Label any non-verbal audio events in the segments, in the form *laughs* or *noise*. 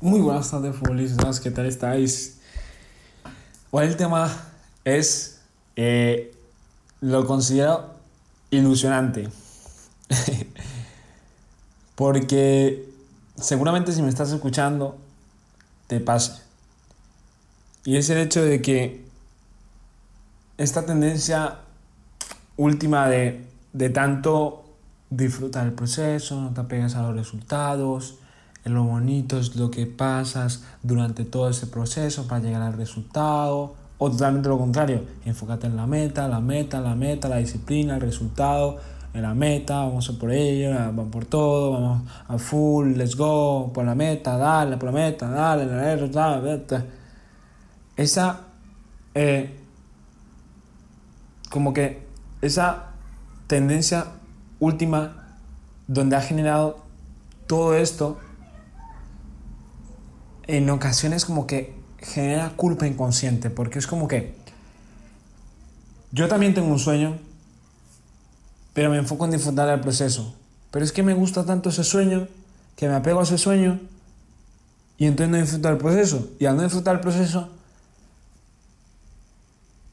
Muy buenas tardes, futbolistas. ¿Qué tal estáis? Hoy el tema es. Eh, lo considero ilusionante. *laughs* Porque seguramente si me estás escuchando, te pase. Y es el hecho de que esta tendencia última de, de tanto disfrutar el proceso, no te apegas a los resultados, lo bonito es lo que pasas durante todo ese proceso para llegar al resultado. O totalmente lo contrario, enfócate en la meta, la meta, la meta, la disciplina, el resultado, en la meta, vamos a por ello, vamos por todo, vamos a full, let's go, por la meta, dale, por la meta, dale, dale, dale, dale. Esa, eh, como que esa tendencia última donde ha generado todo esto en ocasiones como que genera culpa inconsciente, porque es como que yo también tengo un sueño, pero me enfoco en disfrutar del proceso. Pero es que me gusta tanto ese sueño, que me apego a ese sueño, y entonces no disfruto del proceso. Y al no disfrutar del proceso,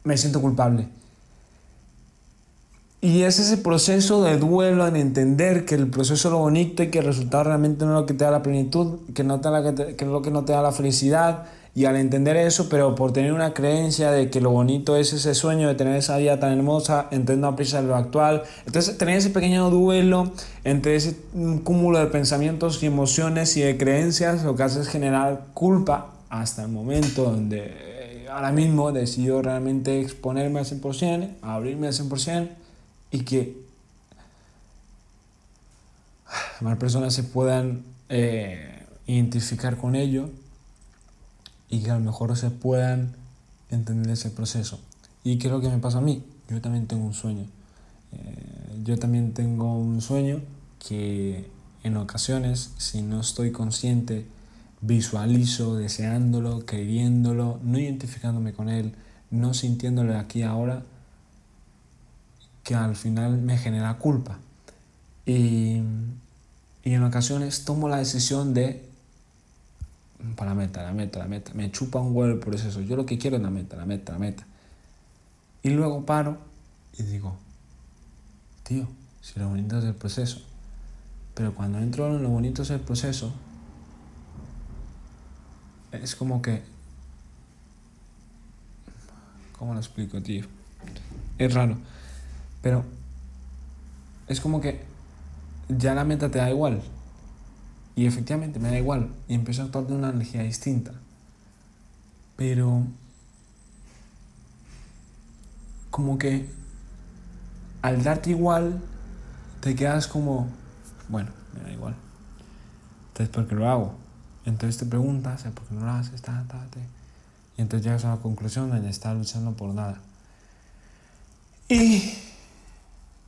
me siento culpable. Y es ese proceso de duelo en entender que el proceso es lo bonito y que el resultado realmente no es lo que te da la plenitud, que, no te que, es lo que no te da la felicidad. Y al entender eso, pero por tener una creencia de que lo bonito es ese sueño de tener esa vida tan hermosa, entonces no apreciar lo actual. Entonces tener ese pequeño duelo entre ese cúmulo de pensamientos y emociones y de creencias, lo que hace es generar culpa hasta el momento donde eh, ahora mismo decido realmente exponerme al 100%, abrirme al 100% y que más personas se puedan eh, identificar con ello y que a lo mejor se puedan entender ese proceso. ¿Y lo que me pasa a mí? Yo también tengo un sueño. Eh, yo también tengo un sueño que en ocasiones, si no estoy consciente, visualizo, deseándolo, queriéndolo, no identificándome con él, no sintiéndolo aquí ahora, que al final me genera culpa. Y, y en ocasiones tomo la decisión de, para la meta, la meta, la meta, me chupa un huevo el proceso, yo lo que quiero es la meta, la meta, la meta. Y luego paro y digo, tío, si lo bonito es el proceso. Pero cuando entro en lo bonito es el proceso, es como que... ¿Cómo lo explico, tío? Es raro. Pero es como que ya la meta te da igual. Y efectivamente me da igual. Y empiezo a actuar de una energía distinta. Pero como que al darte igual, te quedas como, bueno, me da igual. Entonces, ¿por qué lo hago? Entonces te preguntas, ¿por qué no lo haces? Y entonces llegas a la conclusión de estar luchando por nada. Y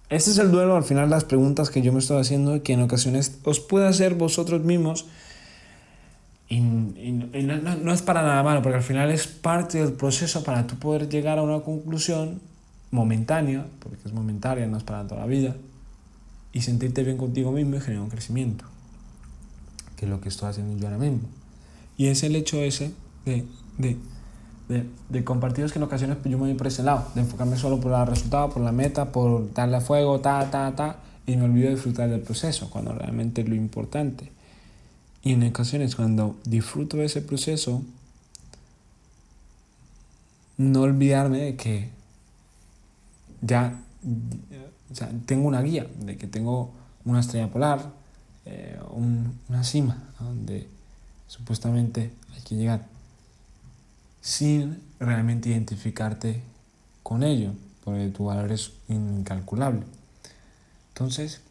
este es el duelo al final las preguntas que yo me estoy haciendo que en ocasiones os puede hacer vosotros mismos y, no, es para nada malo porque al final es parte del proceso para tú poder llegar a una conclusión momentánea porque es momentánea, no es para toda la vida y sentirte bien contigo mismo y generar un crecimiento que es lo que estoy haciendo yo ahora mismo. Y es el hecho ese de, de de, de compartidos que en ocasiones yo me voy por ese lado, de enfocarme solo por el resultado, por la meta, por darle a fuego, ta, ta, ta, y me olvido de disfrutar del proceso, cuando realmente es lo importante. Y en ocasiones cuando disfruto de ese proceso, no olvidarme de que ya, tengo una guía, de que tengo una estrella polar, eh, una cima donde supuestamente hay que llegar sin realmente identificarte con ello, porque tu valor es incalculable. Entonces,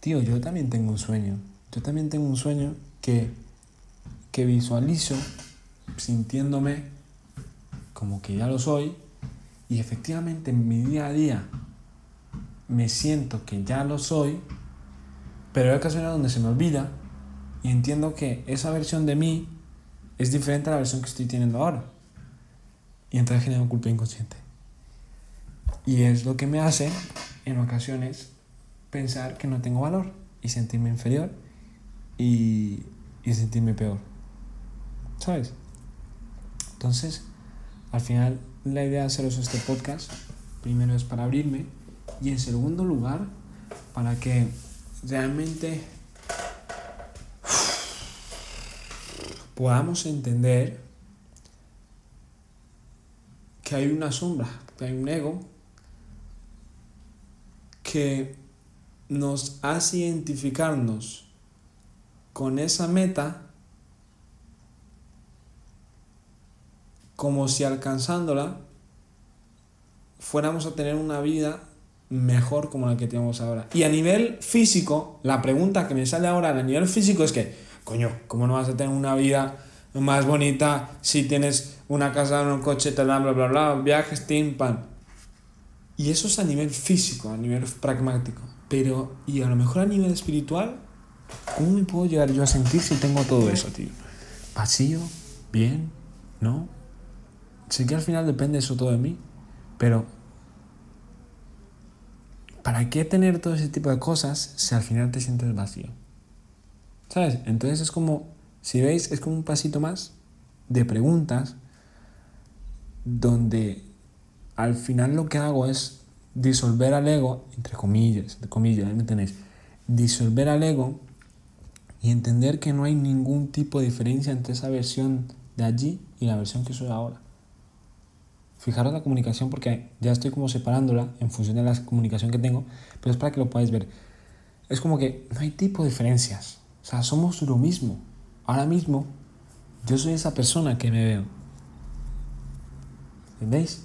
tío, yo también tengo un sueño. Yo también tengo un sueño que, que visualizo sintiéndome como que ya lo soy y efectivamente en mi día a día me siento que ya lo soy, pero hay ocasiones donde se me olvida y entiendo que esa versión de mí es diferente a la versión que estoy teniendo ahora. Y entonces genera un culpa inconsciente. Y es lo que me hace, en ocasiones, pensar que no tengo valor y sentirme inferior y, y sentirme peor. ¿Sabes? Entonces, al final, la idea de haceros este podcast, primero es para abrirme y en segundo lugar, para que realmente podamos entender que hay una sombra, que hay un ego que nos hace identificarnos con esa meta como si alcanzándola fuéramos a tener una vida mejor como la que tenemos ahora. Y a nivel físico, la pregunta que me sale ahora a nivel físico es que, coño, ¿cómo no vas a tener una vida más bonita si tienes una casa, un coche, tal, bla, bla, bla, viajes, tim, pan? Y eso es a nivel físico, a nivel pragmático. Pero, y a lo mejor a nivel espiritual, ¿cómo me puedo llegar yo a sentir si tengo todo eso, tío? ¿Vacío? ¿Bien? ¿No? Sé que al final depende eso todo de mí, pero ¿para qué tener todo ese tipo de cosas si al final te sientes vacío? ¿Sabes? Entonces es como, si veis, es como un pasito más de preguntas donde al final lo que hago es disolver al ego, entre comillas, entre comillas, ¿me tenéis? Disolver al ego y entender que no hay ningún tipo de diferencia entre esa versión de allí y la versión que soy ahora. Fijaros la comunicación porque ya estoy como separándola en función de la comunicación que tengo, pero es para que lo podáis ver. Es como que no hay tipo de diferencias. O sea, somos lo mismo. Ahora mismo yo soy esa persona que me veo. ¿Entendéis?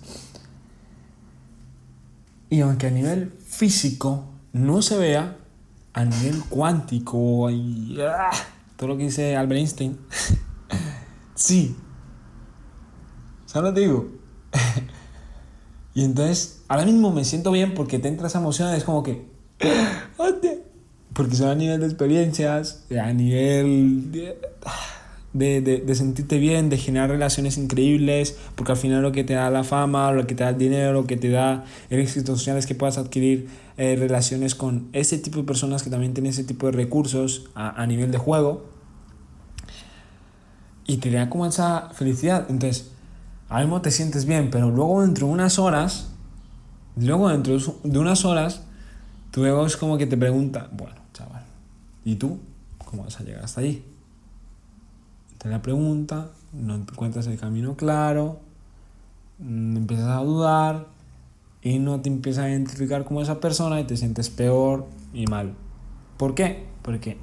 Y aunque a nivel físico no se vea, a nivel cuántico y ¡ah! todo lo que dice Albert Einstein, *laughs* sí. ¿Sabes lo que digo? *laughs* y entonces, ahora mismo me siento bien porque te entra esa emoción, es como que. *gasps* Porque son a nivel de experiencias, a nivel de, de, de, sentirte bien, de generar relaciones increíbles, porque al final lo que te da la fama, lo que te da el dinero, lo que te da el éxito social es que puedas adquirir eh, relaciones con ese tipo de personas que también tienen ese tipo de recursos a, a nivel de juego. Y te da como esa felicidad. Entonces, ahora mismo te sientes bien, pero luego dentro de unas horas, luego dentro de unas horas, tu ego es como que te pregunta, bueno, chaval, ¿y tú cómo vas a llegar hasta allí? Te la pregunta, no encuentras el camino claro, mm, empiezas a dudar y no te empiezas a identificar como esa persona y te sientes peor y mal. ¿Por qué? Porque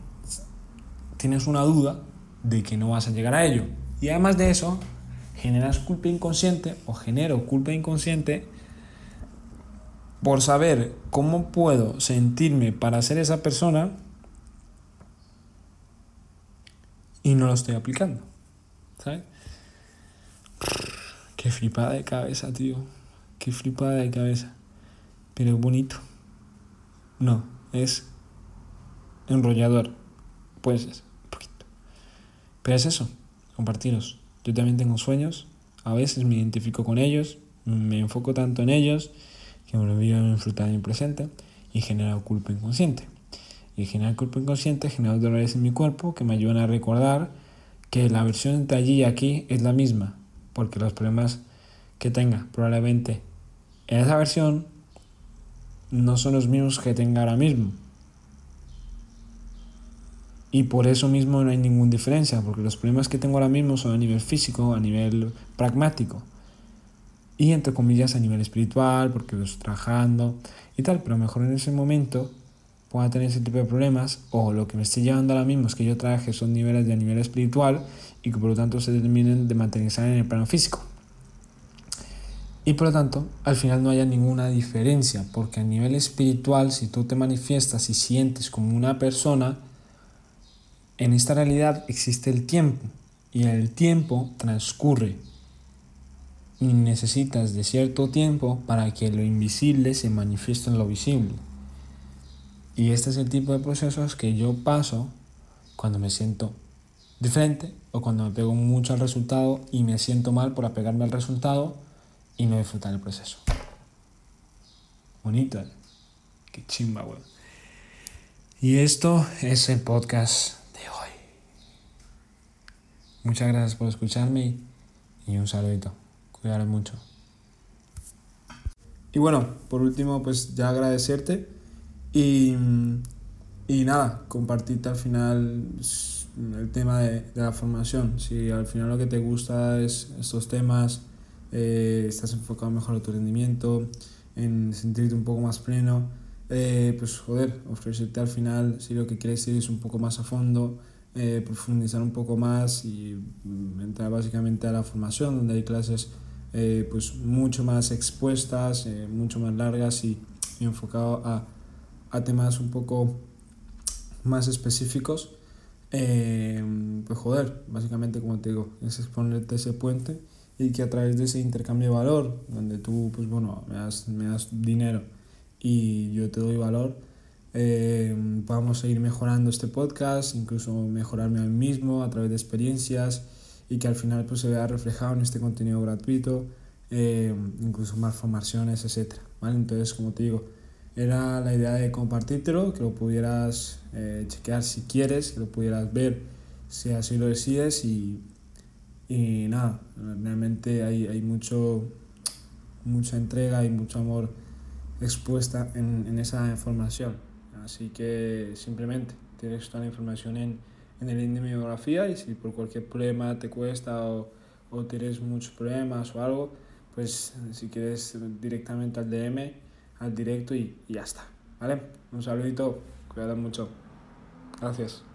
tienes una duda de que no vas a llegar a ello. Y además de eso, generas culpa inconsciente o genero culpa inconsciente por saber cómo puedo sentirme para ser esa persona y no lo estoy aplicando. ¿Sabes? Qué flipada de cabeza, tío. Qué flipada de cabeza. Pero es bonito. No, es enrollador. Pues es, un poquito. Pero es eso, compartiros. Yo también tengo sueños, a veces me identifico con ellos, me enfoco tanto en ellos que me olvido de disfrutar en el presente y genero culpa inconsciente. Y generar culpa inconsciente genera dolores en mi cuerpo que me ayudan a recordar que la versión entre allí y aquí es la misma, porque los problemas que tenga probablemente en esa versión no son los mismos que tenga ahora mismo. Y por eso mismo no hay ninguna diferencia, porque los problemas que tengo ahora mismo son a nivel físico, a nivel pragmático. Y entre comillas a nivel espiritual, porque lo estoy trabajando y tal, pero mejor en ese momento pueda tener ese tipo de problemas, o lo que me esté llevando ahora mismo es que yo trabaje son niveles de nivel espiritual y que por lo tanto se determinen de materializar en el plano físico. Y por lo tanto, al final no haya ninguna diferencia, porque a nivel espiritual, si tú te manifiestas y sientes como una persona, en esta realidad existe el tiempo y el tiempo transcurre y necesitas de cierto tiempo para que lo invisible se manifieste en lo visible. Y este es el tipo de procesos que yo paso cuando me siento diferente o cuando me pego mucho al resultado y me siento mal por apegarme al resultado y no disfrutar el proceso. Bonito, ¿eh? Qué chimba, weón. Y esto es el podcast muchas gracias por escucharme y, un saludito. Cuidaros mucho. Y bueno, por último, pues ya agradecerte y, y nada, compartirte al final el tema de, de, la formación. Si al final lo que te gusta es estos temas, eh, estás enfocado mejor en tu rendimiento, en sentirte un poco más pleno, eh, pues joder, ofrecerte al final, si lo que quieres ir es un poco más a fondo, eh, profundizar un poco más y mm, entrar básicamente a la formación, donde hay clases pues mucho más expuestas, mucho más largas y, y enfocado a, temas un poco más específicos. pues joder, básicamente como te digo, es exponerte ese puente y que a través de ese intercambio de valor, donde tú, pues bueno, me das, me das dinero y yo te doy valor, eh, podamos seguir mejorando este podcast, incluso mejorarme a mí mismo a través de experiencias y que al final pues, se vea reflejado en este contenido gratuito, eh, incluso más formaciones, etc. ¿vale? Entonces, como te digo, era la idea de compartírtelo, que lo pudieras eh, chequear si quieres, que lo pudieras ver si así lo decides y y nada, realmente hay, hay mucho, mucha entrega y mucho amor expuesta en, en, esa información. Así que simplemente tienes toda la información en, en el link de mi y si por cualquier problema te cuesta o, o tienes muchos problemas o algo, pues si quieres directamente al DM, al directo y, y ya está. ¿Vale? Un saludito, cuídate mucho. Gracias.